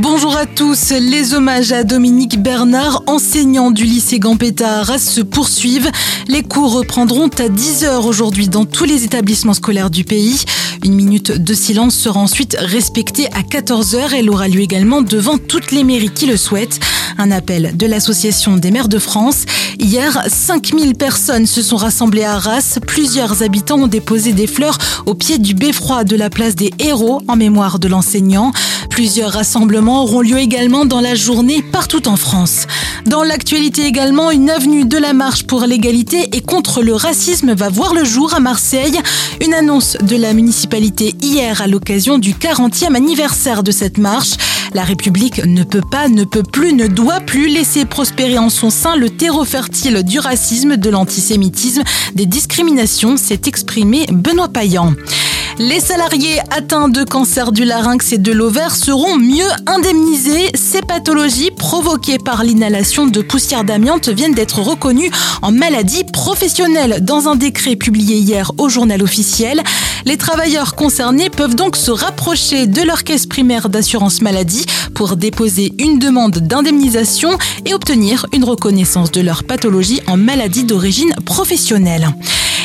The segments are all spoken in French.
Bonjour à tous. Les hommages à Dominique Bernard, enseignant du lycée Gambetta à Arras, se poursuivent. Les cours reprendront à 10h aujourd'hui dans tous les établissements scolaires du pays. Une minute de silence sera ensuite respectée à 14h. Elle aura lieu également devant toutes les mairies qui le souhaitent. Un appel de l'Association des maires de France. Hier, 5000 personnes se sont rassemblées à Arras. Plusieurs habitants ont déposé des fleurs au pied du beffroi de la place des héros en mémoire de l'enseignant. Plusieurs rassemblements auront lieu également dans la journée partout en France. Dans l'actualité également, une avenue de la marche pour l'égalité et contre le racisme va voir le jour à Marseille. Une annonce de la municipalité hier à l'occasion du 40e anniversaire de cette marche. La République ne peut pas, ne peut plus, ne doit plus laisser prospérer en son sein le terreau fertile du racisme, de l'antisémitisme, des discriminations, s'est exprimé Benoît Payan. Les salariés atteints de cancer du larynx et de l'ovaire seront mieux indemnisés. Ces pathologies provoquées par l'inhalation de poussière d'amiante viennent d'être reconnues en maladie professionnelle dans un décret publié hier au journal officiel. Les travailleurs concernés peuvent donc se rapprocher de leur caisse primaire d'assurance maladie pour déposer une demande d'indemnisation et obtenir une reconnaissance de leur pathologie en maladie d'origine professionnelle.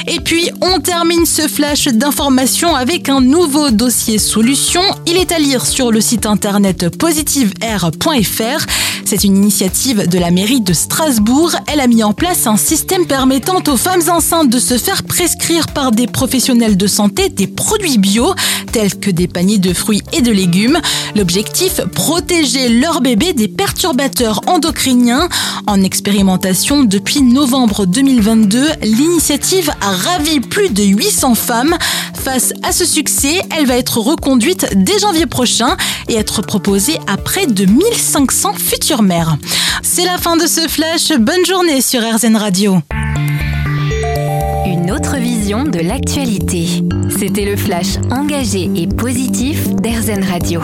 Et puis, on termine ce flash d'information avec un nouveau dossier solution. Il est à lire sur le site internet positiveair.fr. C'est une initiative de la mairie de Strasbourg. Elle a mis en place un système permettant aux femmes enceintes de se faire prescrire par des professionnels de santé des produits bio, tels que des paniers de fruits et de légumes. L'objectif, protéger leur bébé des perturbateurs endocriniens. En expérimentation depuis novembre 2022, l'initiative a ravi plus de 800 femmes. Face à ce succès, elle va être reconduite dès janvier prochain et être proposée à près de 1500 futures mères. C'est la fin de ce flash. Bonne journée sur RZN Radio. Une autre vision de l'actualité. C'était le flash engagé et positif d'RZN Radio.